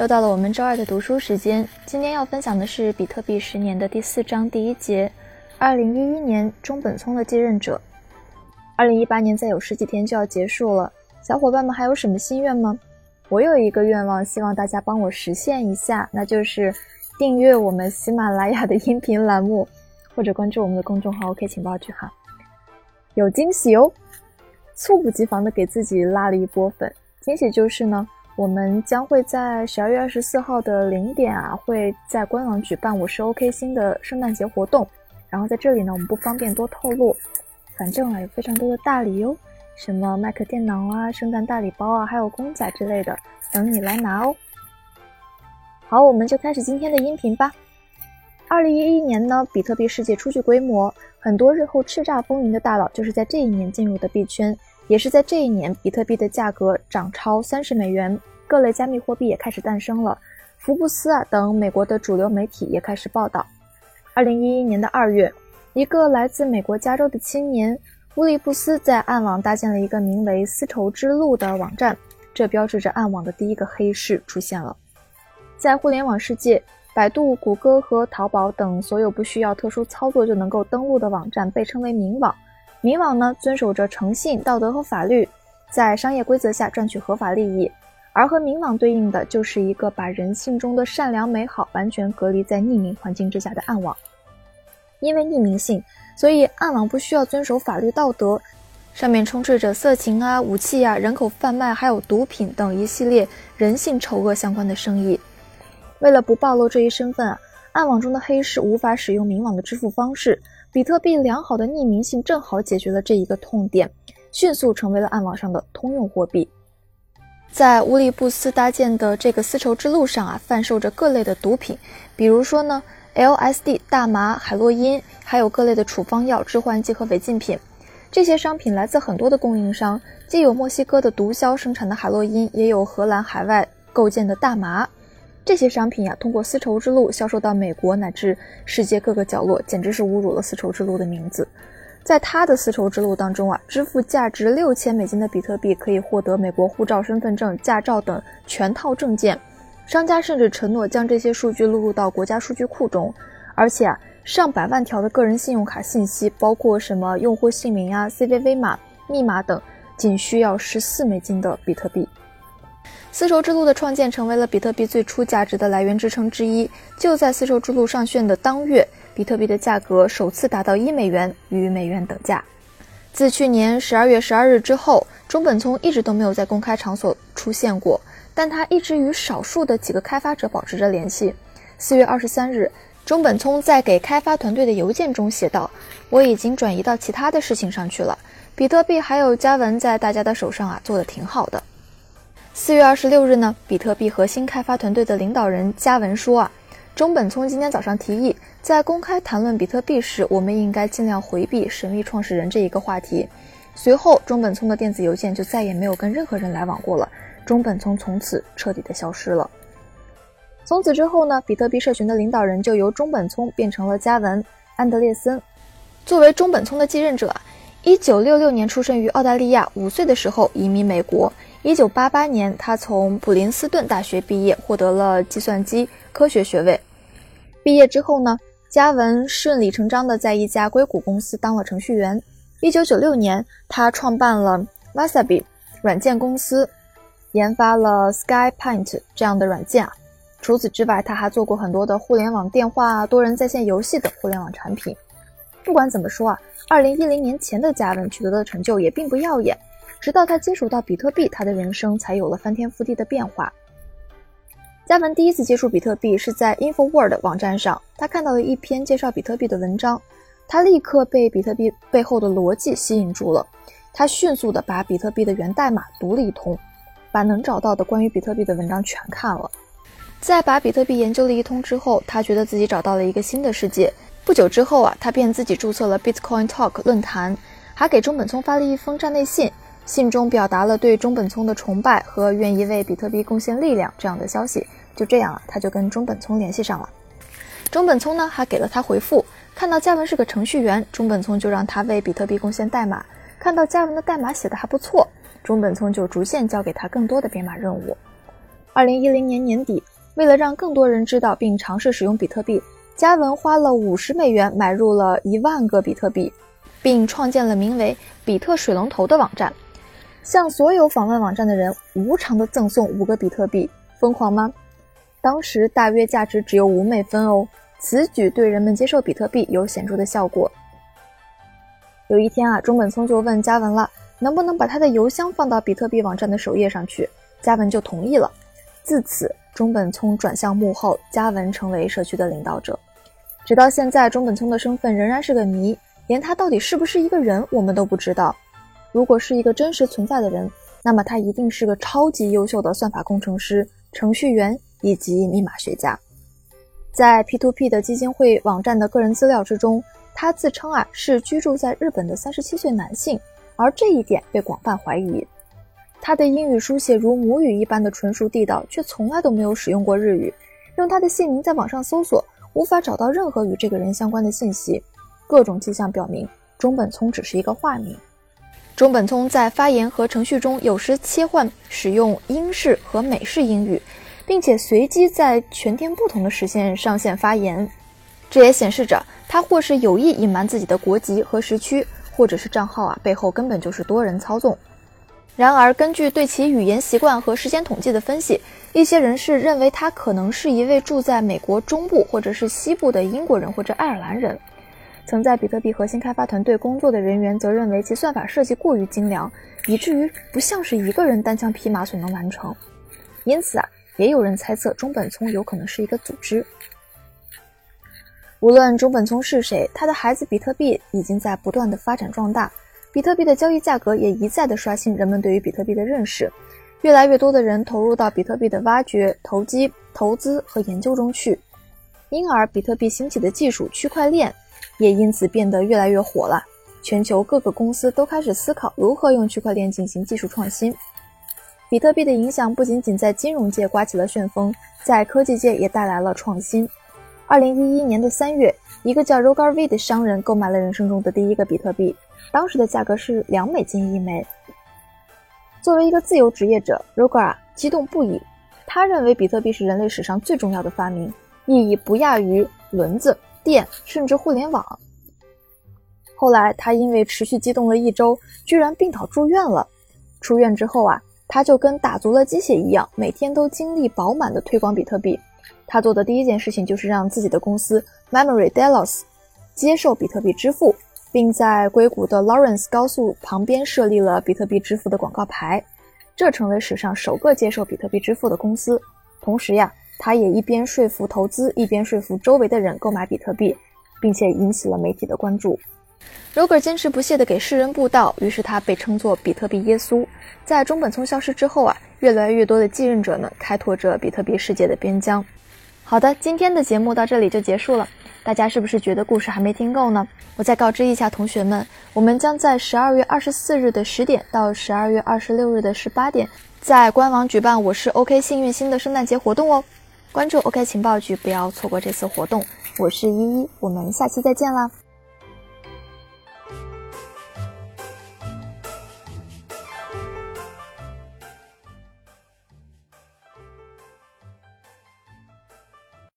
又到了我们周二的读书时间。今天要分享的是比特币十年的第四章第一节：二零一一年中本聪的继任者。二零一八年再有十几天就要结束了，小伙伴们还有什么心愿吗？我有一个愿望，希望大家帮我实现一下，那就是订阅我们喜马拉雅的音频栏目，或者关注我们的公众号 “OK 情报局”哈，有惊喜哦！猝不及防的给自己拉了一波粉，惊喜就是呢。我们将会在十二月二十四号的零点啊，会在官网举办我是 OK 星的圣诞节活动。然后在这里呢，我们不方便多透露。反正啊，有非常多的大礼哟，什么麦克电脑啊、圣诞大礼包啊，还有公仔之类的，等你来拿哦。好，我们就开始今天的音频吧。二零一一年呢，比特币世界初具规模，很多日后叱咤风云的大佬就是在这一年进入的币圈。也是在这一年，比特币的价格涨超三十美元，各类加密货币也开始诞生了。福布斯啊等美国的主流媒体也开始报道。二零一一年的二月，一个来自美国加州的青年乌利布斯在暗网搭建了一个名为“丝绸之路”的网站，这标志着暗网的第一个黑市出现了。在互联网世界，百度、谷歌和淘宝等所有不需要特殊操作就能够登录的网站被称为明网。明网呢，遵守着诚信、道德和法律，在商业规则下赚取合法利益；而和明网对应的，就是一个把人性中的善良美好完全隔离在匿名环境之下的暗网。因为匿名性，所以暗网不需要遵守法律道德，上面充斥着色情啊、武器啊、人口贩卖，还有毒品等一系列人性丑恶相关的生意。为了不暴露这一身份啊，暗网中的黑市无法使用明网的支付方式。比特币良好的匿名性正好解决了这一个痛点，迅速成为了暗网上的通用货币。在乌利布斯搭建的这个丝绸之路上啊，贩售着各类的毒品，比如说呢，LSD、大麻、海洛因，还有各类的处方药、致幻剂和违禁品。这些商品来自很多的供应商，既有墨西哥的毒枭生产的海洛因，也有荷兰海外构建的大麻。这些商品呀，通过丝绸之路销售到美国乃至世界各个角落，简直是侮辱了丝绸之路的名字。在他的丝绸之路当中啊，支付价值六千美金的比特币可以获得美国护照、身份证、驾照等全套证件。商家甚至承诺将这些数据录入到国家数据库中，而且啊，上百万条的个人信用卡信息，包括什么用户姓名啊、CVV 码、密码等，仅需要十四美金的比特币。丝绸之路的创建成为了比特币最初价值的来源支撑之一。就在丝绸之路上线的当月，比特币的价格首次达到一美元，与美元等价。自去年十二月十二日之后，中本聪一直都没有在公开场所出现过，但他一直与少数的几个开发者保持着联系。四月二十三日，中本聪在给开发团队的邮件中写道：“我已经转移到其他的事情上去了。比特币还有加文在大家的手上啊，做的挺好的。”四月二十六日呢，比特币核心开发团队的领导人加文说啊，中本聪今天早上提议，在公开谈论比特币时，我们应该尽量回避神秘创始人这一个话题。随后，中本聪的电子邮件就再也没有跟任何人来往过了，中本聪从此彻底的消失了。从此之后呢，比特币社群的领导人就由中本聪变成了加文安德烈森。作为中本聪的继任者，一九六六年出生于澳大利亚，五岁的时候移民美国。一九八八年，他从普林斯顿大学毕业，获得了计算机科学学位。毕业之后呢，加文顺理成章的在一家硅谷公司当了程序员。一九九六年，他创办了 Wasabi 软件公司，研发了 SkyPaint 这样的软件啊。除此之外，他还做过很多的互联网电话、多人在线游戏等互联网产品。不管怎么说啊，二零一零年前的加文取得的成就也并不耀眼。直到他接触到比特币，他的人生才有了翻天覆地的变化。加文第一次接触比特币是在 InfoWorld 网站上，他看到了一篇介绍比特币的文章，他立刻被比特币背后的逻辑吸引住了。他迅速的把比特币的源代码读了一通，把能找到的关于比特币的文章全看了。在把比特币研究了一通之后，他觉得自己找到了一个新的世界。不久之后啊，他便自己注册了 Bitcoin Talk 论坛，还给中本聪发了一封站内信。信中表达了对中本聪的崇拜和愿意为比特币贡献力量这样的消息。就这样啊，他就跟中本聪联系上了。中本聪呢还给了他回复。看到嘉文是个程序员，中本聪就让他为比特币贡献代码。看到嘉文的代码写的还不错，中本聪就逐渐交给他更多的编码任务。二零一零年年底，为了让更多人知道并尝试使用比特币，加文花了五十美元买入了一万个比特币，并创建了名为“比特水龙头”的网站，向所有访问网站的人无偿的赠送五个比特币。疯狂吗？当时大约价值只有五美分哦。此举对人们接受比特币有显著的效果。有一天啊，中本聪就问加文了，能不能把他的邮箱放到比特币网站的首页上去？加文就同意了。自此，中本聪转向幕后，加文成为社区的领导者。直到现在，中本聪的身份仍然是个谜，连他到底是不是一个人，我们都不知道。如果是一个真实存在的人，那么他一定是个超级优秀的算法工程师、程序员以及密码学家。在 P2P 的基金会网站的个人资料之中，他自称啊是居住在日本的三十七岁男性，而这一点被广泛怀疑。他的英语书写如母语一般的纯熟地道，却从来都没有使用过日语。用他的姓名在网上搜索，无法找到任何与这个人相关的信息。各种迹象表明，中本聪只是一个化名。中本聪在发言和程序中有时切换使用英式和美式英语。并且随机在全天不同的时间上线发言，这也显示着他或是有意隐瞒自己的国籍和时区，或者是账号啊背后根本就是多人操纵。然而，根据对其语言习惯和时间统计的分析，一些人士认为他可能是一位住在美国中部或者是西部的英国人或者爱尔兰人。曾在比特币核心开发团队工作的人员则认为其算法设计过于精良，以至于不像是一个人单枪匹马所能完成。因此啊。也有人猜测中本聪有可能是一个组织。无论中本聪是谁，他的孩子比特币已经在不断的发展壮大，比特币的交易价格也一再的刷新人们对于比特币的认识。越来越多的人投入到比特币的挖掘、投机、投资和研究中去，因而比特币兴起的技术区块链也因此变得越来越火了。全球各个公司都开始思考如何用区块链进行技术创新。比特币的影响不仅仅在金融界刮起了旋风，在科技界也带来了创新。二零一一年的三月，一个叫 Roger V 的商人购买了人生中的第一个比特币，当时的价格是两美金一枚。作为一个自由职业者，Roger 激动不已，他认为比特币是人类史上最重要的发明，意义不亚于轮子、电，甚至互联网。后来他因为持续激动了一周，居然病倒住院了。出院之后啊。他就跟打足了鸡血一样，每天都精力饱满地推广比特币。他做的第一件事情就是让自己的公司 Memory Delos 接受比特币支付，并在硅谷的 Lawrence 高速旁边设立了比特币支付的广告牌，这成为史上首个接受比特币支付的公司。同时呀，他也一边说服投资，一边说服周围的人购买比特币，并且引起了媒体的关注。Roger 坚持不懈地给世人布道，于是他被称作比特币耶稣。在中本聪消失之后啊，越来越多的继任者们，开拓着比特币世界的边疆。好的，今天的节目到这里就结束了。大家是不是觉得故事还没听够呢？我再告知一下同学们，我们将在十二月二十四日的十点到十二月二十六日的十八点，在官网举办“我是 OK 幸运星”的圣诞节活动哦。关注 OK 情报局，不要错过这次活动。我是依依，我们下期再见啦。